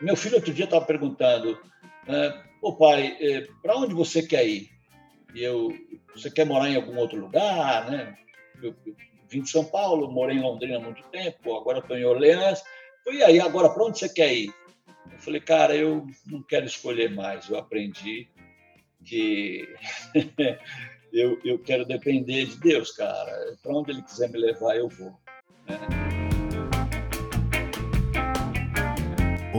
meu filho outro dia estava perguntando, é, ô pai, é, para onde você quer ir? E eu, você quer morar em algum outro lugar, né? Eu, eu vim de São Paulo, morei em Londrina há muito tempo, agora estou em Orleans. E aí, agora para onde você quer ir? Eu falei, cara, eu não quero escolher mais. Eu aprendi que eu, eu quero depender de Deus, cara. Para onde Ele quiser me levar, eu vou. Né?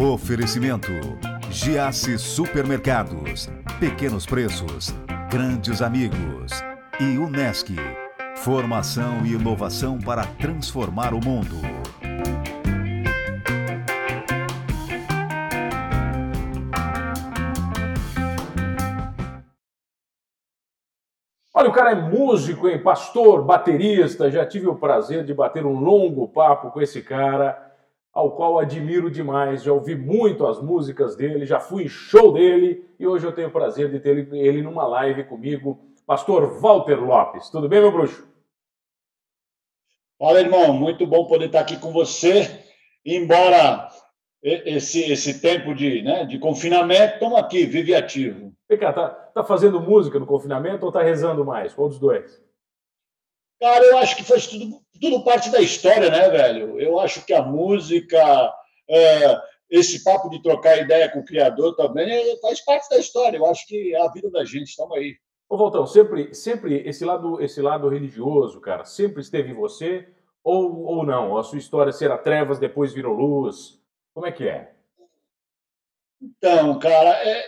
Oferecimento: Giasse Supermercados. Pequenos preços, grandes amigos. E Unesc. Formação e inovação para transformar o mundo. Olha, o cara é músico, hein? Pastor, baterista. Já tive o prazer de bater um longo papo com esse cara ao qual admiro demais. Já ouvi muito as músicas dele, já fui em show dele e hoje eu tenho o prazer de ter ele numa live comigo. Pastor Walter Lopes. Tudo bem, meu bruxo? Fala, irmão. Muito bom poder estar aqui com você. Embora esse, esse tempo de, né, de confinamento, estamos aqui, vive ativo. Vem cá, tá, tá fazendo música no confinamento ou tá rezando mais? Qual dos dois? Cara, eu acho que faz tudo, tudo parte da história, né, velho? Eu acho que a música, é, esse papo de trocar ideia com o criador também é, faz parte da história. Eu acho que é a vida da gente, estamos aí. Ô, Voltão, sempre, sempre esse lado, esse lado religioso, cara, sempre esteve em você ou, ou não? A sua história será trevas, depois virou luz? Como é que é? Então, cara, é,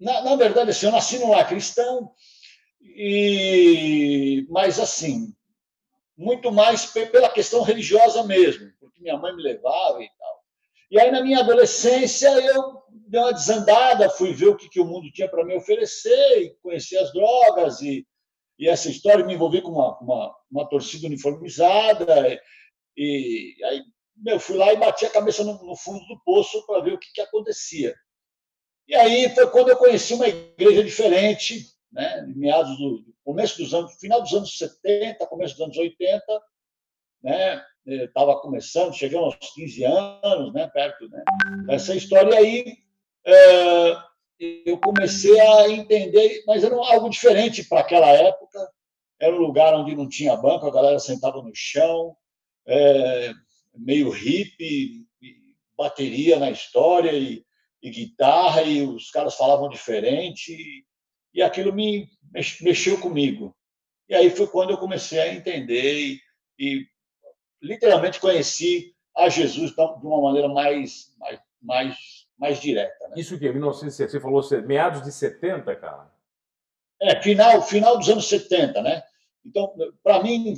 na, na verdade, assim, eu nasci num lar cristão, e, mas, assim, muito mais pela questão religiosa mesmo, porque minha mãe me levava e tal. E aí, na minha adolescência, eu dei uma desandada, fui ver o que, que o mundo tinha para me oferecer, e conheci as drogas, e, e essa história me envolvi com uma, uma, uma torcida uniformizada, e, e aí eu fui lá e bati a cabeça no, no fundo do poço para ver o que, que acontecia. E aí foi quando eu conheci uma igreja diferente, né, meados do começo dos anos, final dos anos 70, começo dos anos 80, né, estava começando, chegando aos 15 anos, né, perto né, dessa história, aí é, eu comecei a entender, mas era algo diferente para aquela época, era um lugar onde não tinha banco, a galera sentava no chão, é, meio hippie, bateria na história e, e guitarra, e os caras falavam diferente, e aquilo me mexeu comigo. E aí foi quando eu comecei a entender e, e literalmente conheci a Jesus de uma maneira mais, mais, mais, mais direta. Né? Isso que é 1970, você falou meados de 70, cara? É, final, final dos anos 70, né? Então, para mim,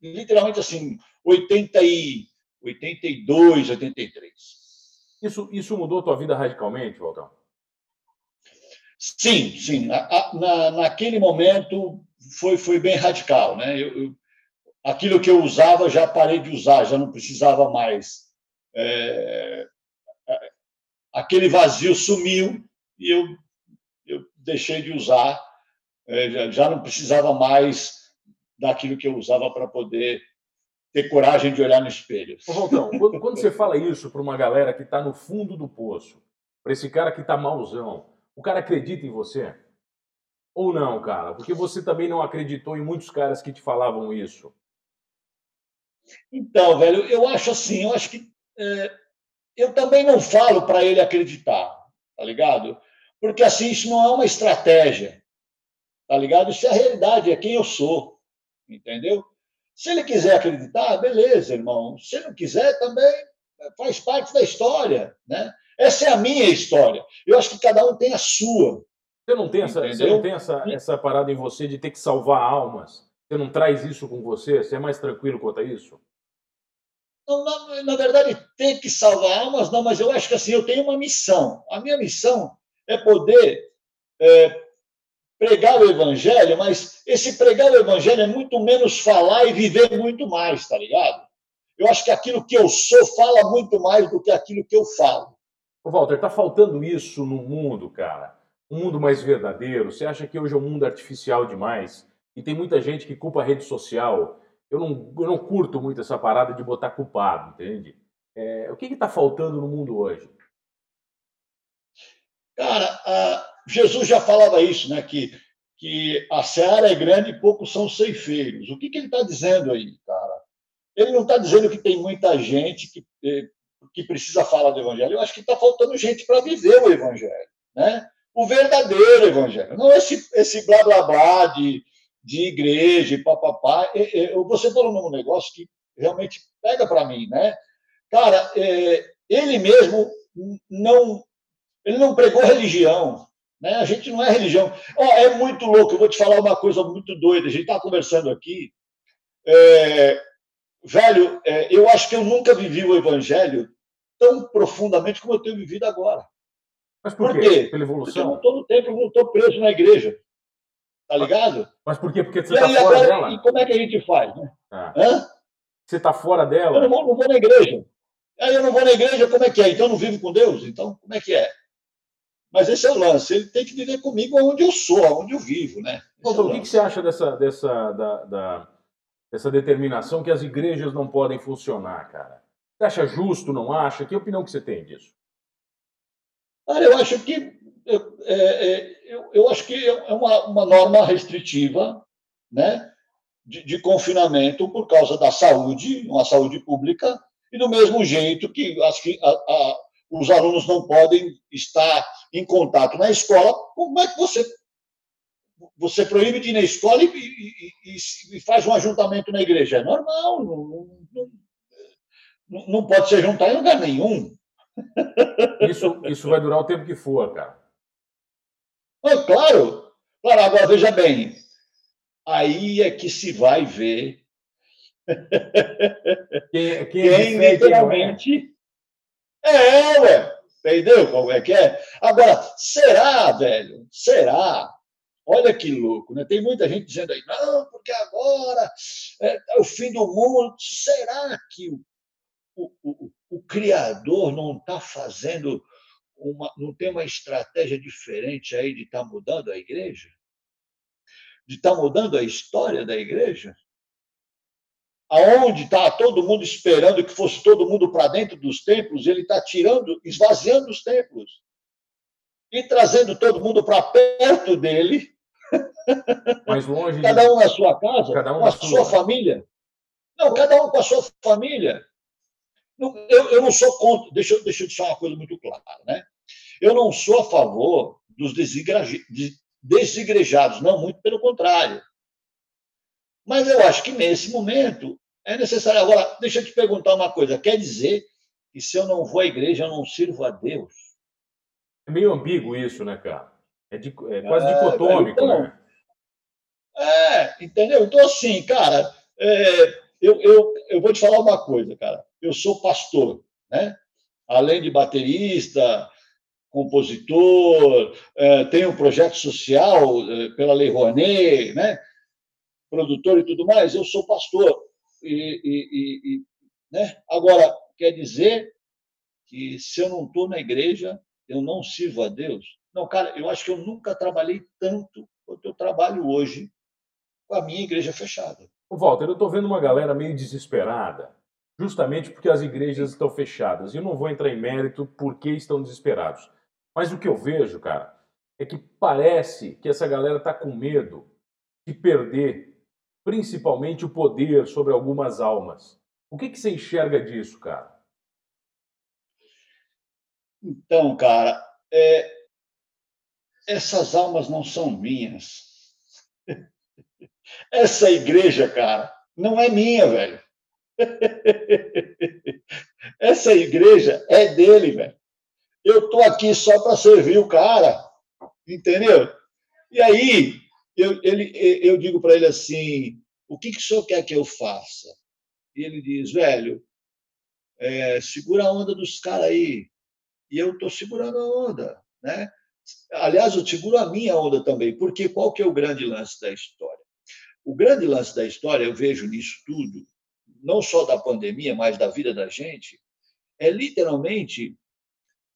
literalmente assim, 80 e, 82, 83. Isso, isso mudou a tua vida radicalmente, Waltão? Sim, sim. Na, na, naquele momento foi, foi bem radical. Né? Eu, eu, aquilo que eu usava já parei de usar, já não precisava mais. É, aquele vazio sumiu e eu, eu deixei de usar, é, já, já não precisava mais daquilo que eu usava para poder ter coragem de olhar no espelho. Ô, Valtão, quando, quando você fala isso para uma galera que está no fundo do poço, para esse cara que está malzão, o cara acredita em você? Ou não, cara? Porque você também não acreditou em muitos caras que te falavam isso. Então, velho, eu acho assim, eu acho que é, eu também não falo para ele acreditar, tá ligado? Porque assim, isso não é uma estratégia, tá ligado? Isso é a realidade, é quem eu sou, entendeu? Se ele quiser acreditar, beleza, irmão. Se não quiser, também faz parte da história, né? Essa é a minha história. Eu acho que cada um tem a sua. Você não tem essa, você não tem essa, essa parada em você de ter que salvar almas? Você não traz isso com você? Você é mais tranquilo quanto a isso? Não, na, na, verdade, ter que salvar almas, não, mas eu acho que assim, eu tenho uma missão. A minha missão é poder é, pregar o evangelho, mas esse pregar o evangelho é muito menos falar e viver muito mais, tá ligado? Eu acho que aquilo que eu sou fala muito mais do que aquilo que eu falo. Walter, está faltando isso no mundo, cara? Um mundo mais verdadeiro? Você acha que hoje é um mundo artificial demais? E tem muita gente que culpa a rede social. Eu não, eu não curto muito essa parada de botar culpado, entende? É, o que está faltando no mundo hoje? Cara, Jesus já falava isso, né? Que, que a seara é grande e poucos são ceifeiros. O que, que ele está dizendo aí, cara? Ele não está dizendo que tem muita gente que, eh, que precisa falar do evangelho. Eu acho que está faltando gente para viver o evangelho, né? O verdadeiro evangelho, não esse esse blá blá blá de, de igreja e papapá. Você falou num negócio que realmente pega para mim, né? Cara, é, ele mesmo não ele não pregou religião. Né? A gente não é religião. Oh, é muito louco, eu vou te falar uma coisa muito doida. A gente está conversando aqui. É, velho, é, eu acho que eu nunca vivi o evangelho tão profundamente como eu tenho vivido agora. Mas por, por quê? quê? Pela evolução? Porque eu não estou no tempo, não estou preso na igreja. Tá ligado? Mas por quê? Porque você está fora agora, dela? E como é que a gente faz? Né? Ah. Hã? Você está fora dela? Eu não vou, não vou na igreja. Aí eu não vou na igreja, como é que é? Então eu não vivo com Deus? Então, como é que é? Mas esse é o lance, ele tem que viver comigo onde eu sou, onde eu vivo, né? Doutor, é o que, que, você acha dessa, dessa, da, da, dessa determinação que as igrejas não podem funcionar, cara? Você acha justo, não acha? Que opinião que você tem disso? Cara, eu acho que eu, é, é, eu, eu, acho que é uma, uma norma restritiva, né? De, de, confinamento por causa da saúde, uma saúde pública, e do mesmo jeito que, acho que a, a, os alunos não podem estar em contato na escola, como é que você você proíbe de ir na escola e, e, e, e faz um ajuntamento na igreja? É normal, não, não, não, pode se juntar em lugar nenhum. Isso, isso vai durar o tempo que for, cara. Ah, claro, claro. Agora veja bem, aí é que se vai ver quem, quem, quem literalmente é, ué. Entendeu como é que é? Agora, será, velho? Será? Olha que louco, né? Tem muita gente dizendo aí, não, porque agora é, é o fim do mundo. Será que o, o, o, o Criador não está fazendo uma. não tem uma estratégia diferente aí de estar tá mudando a igreja? De estar tá mudando a história da igreja? aonde está todo mundo esperando que fosse todo mundo para dentro dos templos, ele está tirando, esvaziando os templos e trazendo todo mundo para perto dele. Mais longe. cada um na sua casa, cada um com a sua. sua família. Não, cada um com a sua família. Eu, eu não sou contra. Deixa, eu, deixa eu deixar uma coisa muito clara, né? Eu não sou a favor dos desigrejados, não, muito pelo contrário. Mas eu acho que nesse momento é necessário. Agora, deixa eu te perguntar uma coisa: quer dizer que se eu não vou à igreja, eu não sirvo a Deus? É meio ambíguo isso, né, cara? É, de, é quase é, dicotômico, então, né? É, entendeu? Então, assim, cara, é, eu, eu, eu vou te falar uma coisa, cara. Eu sou pastor, né? Além de baterista, compositor, é, tenho um projeto social é, pela Lei Rouanet, né? Produtor e tudo mais, eu sou pastor. E, e, e, né? Agora, quer dizer que se eu não estou na igreja, eu não sirvo a Deus? Não, cara, eu acho que eu nunca trabalhei tanto quanto eu trabalho hoje com a minha igreja fechada. Walter, eu estou vendo uma galera meio desesperada, justamente porque as igrejas estão fechadas. E eu não vou entrar em mérito por que estão desesperados. Mas o que eu vejo, cara, é que parece que essa galera está com medo de perder principalmente o poder sobre algumas almas. O que, que você enxerga disso, cara? Então, cara, é... essas almas não são minhas. Essa igreja, cara, não é minha, velho. Essa igreja é dele, velho. Eu tô aqui só para servir o cara, entendeu? E aí, eu, ele, eu digo para ele assim: o que, que o senhor quer que eu faça? E ele diz: velho, é, segura a onda dos caras aí. E eu estou segurando a onda. Né? Aliás, eu seguro a minha onda também, porque qual que é o grande lance da história? O grande lance da história, eu vejo nisso tudo, não só da pandemia, mas da vida da gente, é literalmente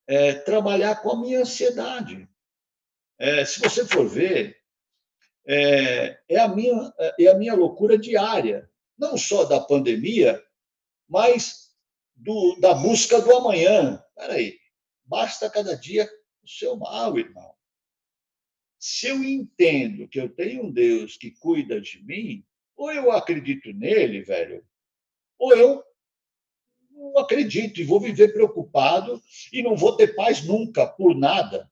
é, trabalhar com a minha ansiedade. É, se você for ver, é, é, a minha, é a minha loucura diária, não só da pandemia, mas do, da busca do amanhã. Peraí, basta cada dia o seu mal, irmão. Se eu entendo que eu tenho um Deus que cuida de mim, ou eu acredito nele, velho, ou eu não acredito e vou viver preocupado e não vou ter paz nunca por nada.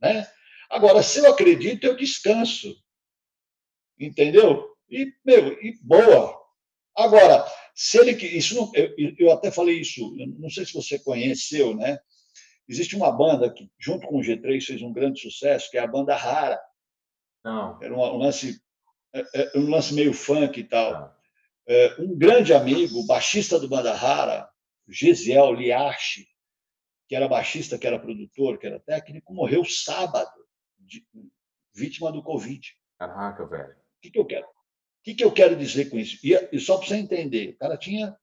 Né? Agora, se eu acredito, eu descanso. Entendeu? E, meu, e boa. Agora, se ele isso não, eu, eu até falei isso, não sei se você conheceu, né? Existe uma banda que, junto com o G3, fez um grande sucesso, que é a banda Rara. Não. Era um, lance, é, é, um lance meio funk e tal. Não. É, um grande amigo, baixista do Banda Rara, Gesiel Liache, que era baixista, que era produtor, que era técnico, morreu sábado, de, vítima do Covid. Caraca, velho. O que, que eu quero? O que, que eu quero dizer com isso? E, e só para você entender, o cara tinha,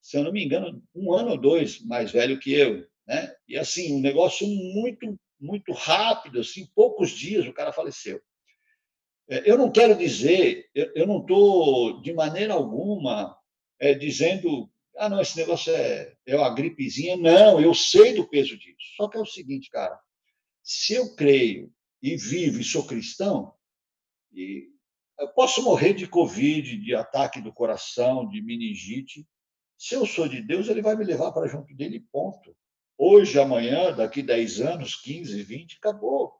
se eu não me engano, um ano ou dois mais velho que eu. Né? E assim, um negócio muito, muito rápido, assim, poucos dias o cara faleceu. É, eu não quero dizer, eu não estou de maneira alguma é, dizendo, ah, não, esse negócio é, é uma gripezinha. Não, eu sei do peso disso. Só que é o seguinte, cara, se eu creio e vivo e sou cristão, e eu posso morrer de Covid, de ataque do coração, de meningite. Se eu sou de Deus, ele vai me levar para junto dele, ponto hoje, amanhã, daqui 10 anos, 15, 20, acabou.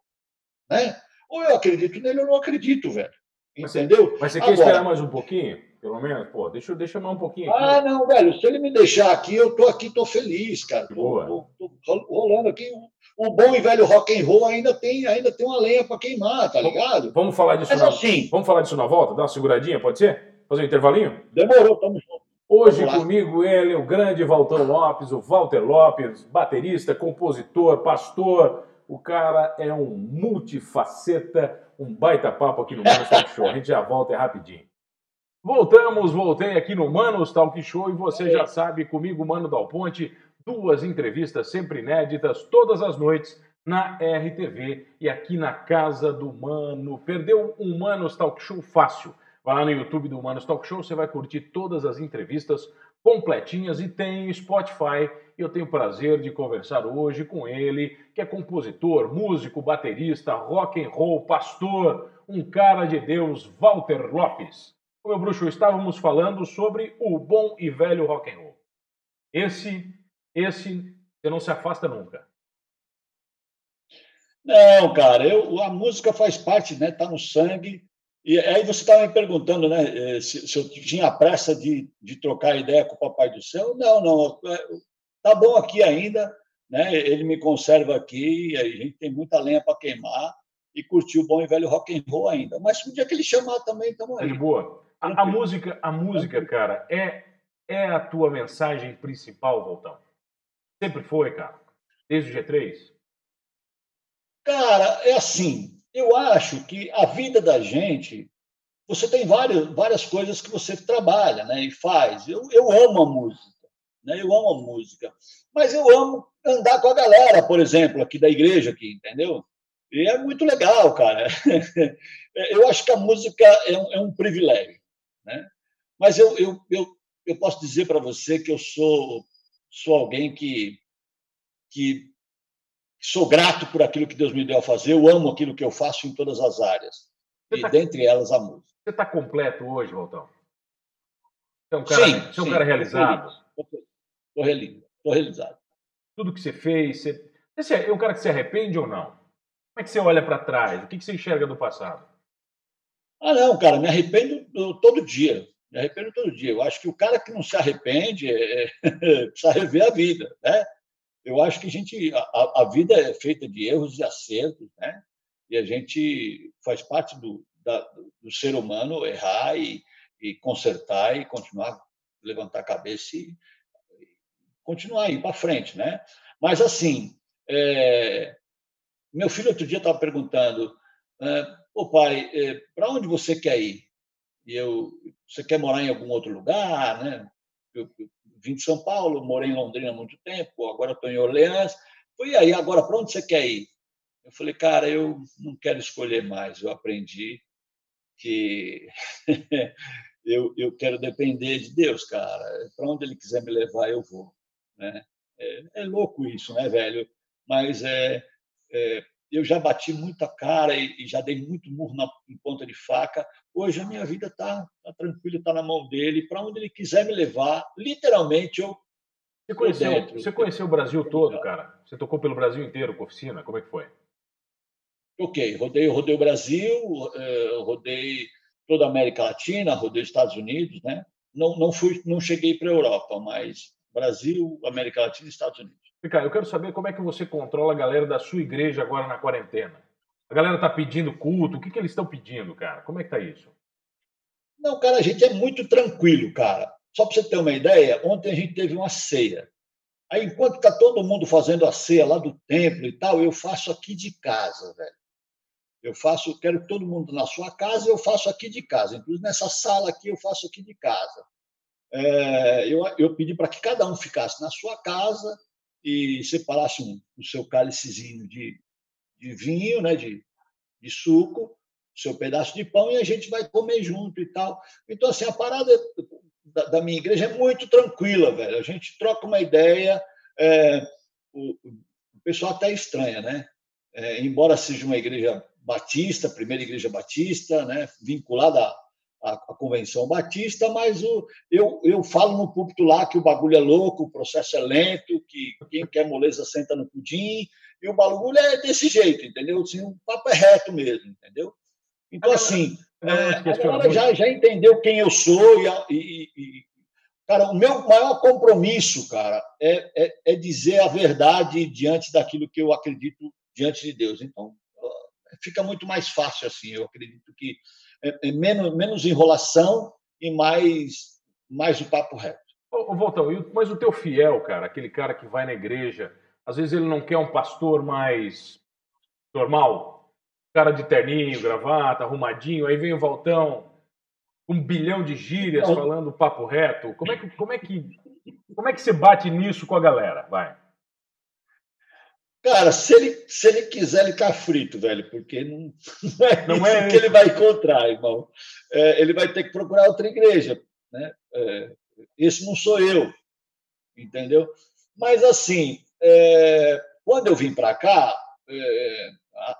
Né? Ou eu acredito nele ou não acredito, velho. Entendeu? Mas você quer Agora, esperar mais um pouquinho? Pelo menos? Pô, deixa, deixa mais um pouquinho. Aqui. Ah, não, velho. Se ele me deixar aqui, eu tô aqui, tô feliz, cara. Tô, tô, tô rolando aqui. O bom e velho rock and roll ainda tem, ainda tem uma lenha para queimar, tá ligado? Vamos falar disso Mas, na... assim, Vamos falar disso na volta? Dá uma seguradinha, pode ser? Fazer um intervalinho? Demorou, tamo junto. Hoje comigo ele, o grande Valtão Lopes, o Walter Lopes, baterista, compositor, pastor. O cara é um multifaceta, um baita papo aqui no Manos Talk Show. A gente já volta é rapidinho. Voltamos, voltei aqui no Manos Talk Show e você já sabe, comigo, Mano Dal Ponte, duas entrevistas sempre inéditas, todas as noites, na RTV e aqui na Casa do Mano. Perdeu um Manos Talk Show fácil Vai lá no YouTube do Humanos Talk Show, você vai curtir todas as entrevistas completinhas e tem Spotify. Eu tenho o prazer de conversar hoje com ele, que é compositor, músico, baterista, rock and roll, pastor, um cara de Deus, Walter Lopes. Meu bruxo, estávamos falando sobre o bom e velho rock and roll. Esse, esse, você não se afasta nunca. Não, cara, eu, a música faz parte, né? Tá no sangue. E aí você estava me perguntando né, eh, se, se, eu tinha pressa de, de trocar ideia com o Papai do Céu. Não, não. Tá bom aqui ainda. Né? Ele me conserva aqui. A gente tem muita lenha para queimar e curtir o bom e velho rock and roll ainda. Mas um dia que ele chamar também, estamos aí. É de boa. A, a, música, a música, cara, é, é a tua mensagem principal, Voltão? Sempre foi, cara? Desde o G3? Cara, é assim eu acho que a vida da gente, você tem várias, várias coisas que você trabalha né, e faz. Eu, eu amo a música, né, eu amo a música, mas eu amo andar com a galera, por exemplo, aqui da igreja, aqui, entendeu? E é muito legal, cara. Eu acho que a música é um, é um privilégio, né? Mas eu, eu, eu, eu posso dizer para você que eu sou, sou alguém que, que sou grato por aquilo que Deus me deu a fazer, eu amo aquilo que eu faço em todas as áreas, você e tá, dentre elas a música. Você está completo hoje, Voltão? Você é um cara, sim, você é um sim, cara realizado? Estou realizado. Tudo que você fez, você, você é um cara que se arrepende ou não? Como é que você olha para trás? O que, que você enxerga do passado? Ah, não, cara, me arrependo todo dia. Me arrependo todo dia. Eu acho que o cara que não se arrepende é, é, precisa rever a vida, né? Eu acho que a gente a, a, vida é feita de erros e acertos, né? E a gente faz parte do, da, do ser humano errar e, e consertar e continuar levantar a cabeça e, e continuar ir para frente, né? Mas assim, é, meu filho outro dia estava perguntando, é, "O pai, é, para onde você quer ir? E eu, você quer morar em algum outro lugar, né? Eu, eu vim de São Paulo, morei em Londrina há muito tempo, agora estou em Orleans. E aí, agora, para onde você quer ir? Eu falei, cara, eu não quero escolher mais. Eu aprendi que eu, eu quero depender de Deus, cara. Para onde Ele quiser me levar, eu vou. Né? É, é louco isso, né, velho? Mas é, é, eu já bati muita cara e, já dei muito murro na, em ponta de faca. Hoje a minha vida está tá tranquila, está na mão dele. Para onde ele quiser me levar, literalmente eu. Você conheceu, dentro. você conheceu o Brasil todo, cara? Você tocou pelo Brasil inteiro com oficina? Como é que foi? Ok, rodei, rodei o Brasil, eh, rodei toda a América Latina, rodei os Estados Unidos, né? Não, não fui, não cheguei para a Europa, mas Brasil, América Latina e Estados Unidos. Ricardo, eu quero saber como é que você controla a galera da sua igreja agora na quarentena. A galera está pedindo culto, o que, que eles estão pedindo, cara? Como é que tá isso? Não, cara, a gente é muito tranquilo, cara. Só para você ter uma ideia, ontem a gente teve uma ceia. Aí, enquanto está todo mundo fazendo a ceia lá do templo e tal, eu faço aqui de casa, velho. Eu faço, quero que todo mundo na sua casa, eu faço aqui de casa. Inclusive nessa sala aqui, eu faço aqui de casa. É, eu, eu pedi para que cada um ficasse na sua casa e separasse um, o seu cálicezinho de, de vinho, né, de, de suco, seu pedaço de pão e a gente vai comer junto e tal. Então, assim, a parada da, da minha igreja é muito tranquila, velho. A gente troca uma ideia, é, o, o, pessoal até estranha, né? É, embora seja uma igreja batista, primeira igreja batista, né, vinculada à, à, convenção batista, mas o, eu, eu falo no púlpito lá que o bagulho é louco, o processo é lento, que quem quer moleza senta no pudim, e o bagulho é desse jeito, entendeu? Assim, o papo é reto mesmo, entendeu? Então, assim, é, a galera já, já entendeu quem eu sou e, e, e, Cara, o meu maior compromisso, cara, é, é, é, dizer a verdade diante daquilo que eu acredito diante de Deus. Então, fica muito mais fácil assim. Eu acredito que é, é menos, menos enrolação e mais, mais o papo reto. Ô, Voltão, mas o teu fiel, cara, aquele cara que vai na igreja, às vezes ele não quer um pastor mais normal, cara de terninho, gravata, arrumadinho, aí vem o Voltão, um bilhão de gírias não. falando papo reto. Como é que, como é que, como é que você bate nisso com a galera? Vai. Cara, se ele, se ele quiser, ele tá frito, velho, porque não, não é não isso é que ele vai encontrar, irmão. É, ele vai ter que procurar outra igreja. Né? É, esse não sou eu, entendeu? Mas, assim, é, quando eu vim para cá, é,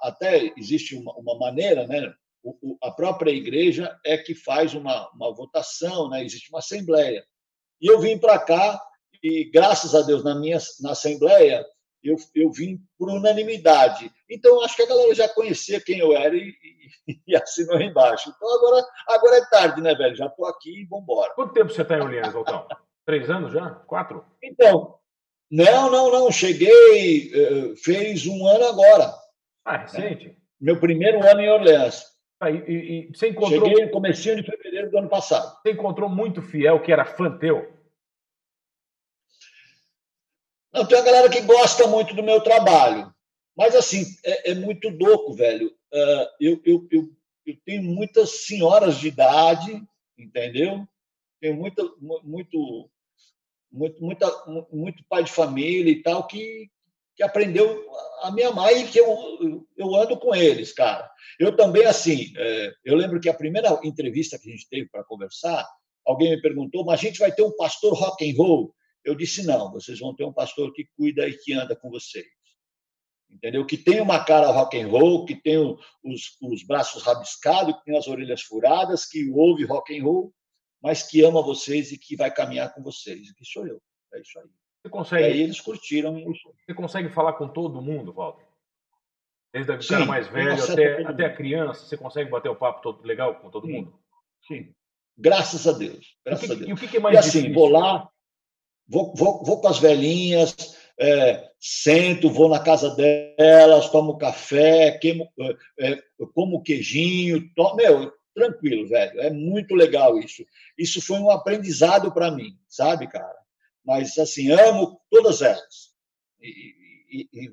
até existe uma, uma maneira, né? O, o, a própria igreja é que faz uma, uma votação, né? existe uma assembleia. E eu vim para cá e, graças a Deus, na minha na assembleia, eu, eu vim por unanimidade. Então, acho que a galera já conhecia quem eu era e, e, e assinou embaixo. Então, agora, agora é tarde, né, velho? Já estou aqui e vamos embora. Quanto tempo você está em Orleans, Voltão? Três anos já? Quatro? Então, não, não, não. Cheguei, eh, fez um ano agora. Ah, recente? É. Meu primeiro ano em Orleans. Ah, e, e, você encontrou... Cheguei no comecinho de fevereiro do ano passado. Você encontrou muito fiel que era fã teu? Não, tem uma galera que gosta muito do meu trabalho. Mas, assim, é, é muito louco, velho. Uh, eu, eu, eu, eu, tenho muitas senhoras de idade, entendeu? Tenho muita, muito, muito, muita, muito pai de família e tal que, que aprendeu a me amar e que eu, eu ando com eles, cara. Eu também, assim, é, eu lembro que a primeira entrevista que a gente teve para conversar, alguém me perguntou, mas a gente vai ter um pastor rock and roll? Eu disse: não, vocês vão ter um pastor que cuida e que anda com vocês. Entendeu? Que tem uma cara rock and roll, que tem os, os braços rabiscados, que tem as orelhas furadas, que ouve rock and roll, mas que ama vocês e que vai caminhar com vocês. Que sou eu. É isso aí. Você consegue, e aí eles curtiram. Você consegue falar com todo mundo, Walter? Desde o cara mais velho até, até a criança, você consegue bater o papo todo legal com todo Sim. mundo? Sim. Graças a Deus. Graças e, que, a Deus. E o que, é mais e assim, difícil? vou lá, vou, vou, vou com as velhinhas, é, sento, vou na casa delas, tomo café, queimo, é, é como queijinho, tomo, meu, tranquilo, velho. É muito legal isso. Isso foi um aprendizado para mim, sabe, cara? Mas, assim, amo todas elas. E, e, e,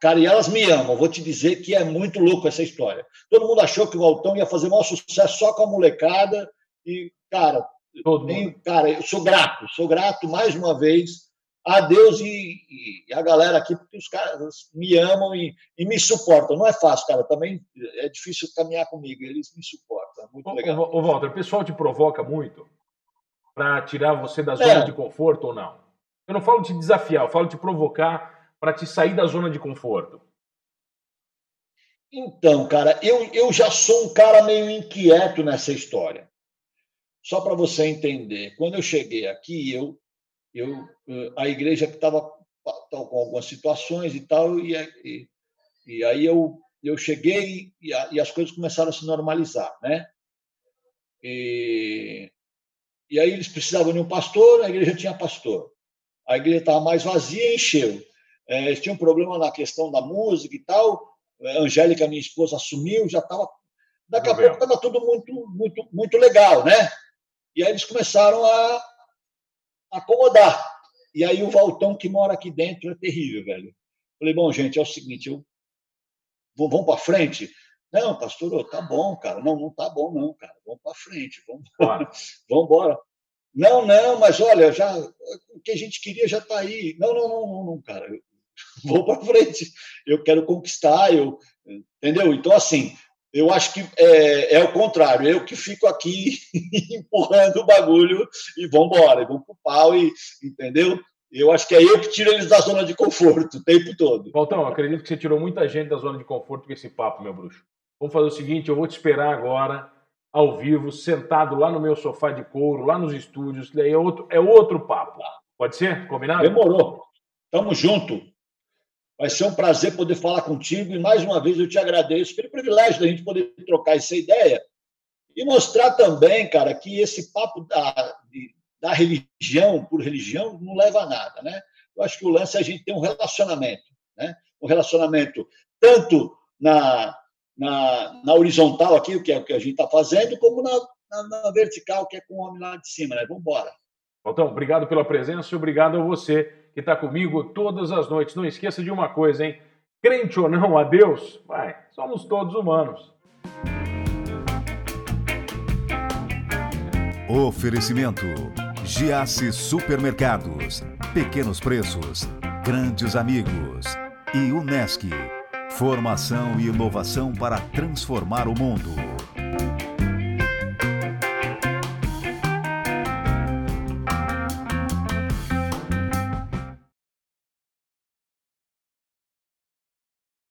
cara, e elas me amam. Vou te dizer que é muito louco essa história. Todo mundo achou que o Altão ia fazer maior sucesso só com a molecada. E, cara, Todo Tenho, cara, eu sou grato, sou grato mais uma vez a Deus e, e, a galera aqui, porque os caras me amam e, e, me suportam. Não é fácil, cara, também é difícil caminhar comigo, eles me suportam. massa, muito legal. Ô, ô Walter, o pessoal te provoca muito para tirar você da zona é. de conforto ou não? Eu não falo de desafiar, eu falo de provocar para te sair da zona de conforto. Então, cara, eu, eu já sou um cara meio inquieto nessa história. Só para você entender, quando eu cheguei aqui, eu, eu a igreja estava com algumas situações e tal, e, e, e aí eu, eu cheguei e, a, e, as coisas começaram a se normalizar, né? E, e aí eles precisavam de um pastor, a igreja tinha pastor. A igreja estava mais vazia e encheu. É, eles tinham um problema na questão da música e tal, a Angélica, minha esposa, assumiu, já estava. Daqui a pouco estava tudo muito, muito, muito legal, né? E aí eles começaram a acomodar. E aí o Valtão, que mora aqui dentro, é terrível, velho. Falei, bom, gente, é o seguinte, eu... vamos para frente? Não, pastor, tá bom, cara. Não, não tá bom, não, cara. Vamos para frente, vamos embora. vamos embora. Não, não, mas olha, já o que a gente queria já está aí. Não, não, não, não, não, cara vou para frente, eu quero conquistar, eu, entendeu? Então, assim, eu acho que é, é o contrário, eu que fico aqui empurrando o bagulho e vamos embora, vamos para o pau, e, entendeu? Eu acho que é eu que tiro eles da zona de conforto o tempo todo. Valtão, acredito que você tirou muita gente da zona de conforto com esse papo, meu bruxo. Vamos fazer o seguinte, eu vou te esperar agora, ao vivo, sentado lá no meu sofá de couro, lá nos estúdios, daí é outro, é outro papo. Pode ser? Combinado? Demorou. Tamo junto. Vai ser um prazer poder falar contigo e mais uma vez eu te agradeço pelo privilégio da gente poder trocar essa ideia e mostrar também, cara, que esse papo da, da religião por religião não leva a nada, né? Eu acho que o lance é a gente ter um relacionamento, né? Um relacionamento tanto na, na, na horizontal aqui, que é o que a gente está fazendo, como na, na, na, vertical, que é com o homem lá de cima, né? Vamos embora. Então, obrigado pela presença e obrigado a você que está comigo todas as noites. Não esqueça de uma coisa, hein? Crente ou não a Deus, vai, somos todos humanos. Oferecimento: Giasse Supermercados, Pequenos Preços, Grandes Amigos e Unesc. Formação e inovação para transformar o mundo.